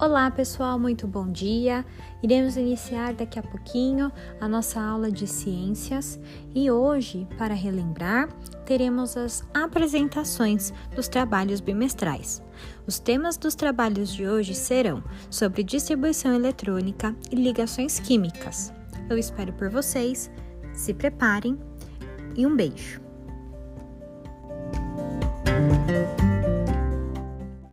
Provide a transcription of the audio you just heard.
Olá, pessoal, muito bom dia. Iremos iniciar daqui a pouquinho a nossa aula de ciências e hoje, para relembrar, teremos as apresentações dos trabalhos bimestrais. Os temas dos trabalhos de hoje serão sobre distribuição eletrônica e ligações químicas. Eu espero por vocês, se preparem e um beijo.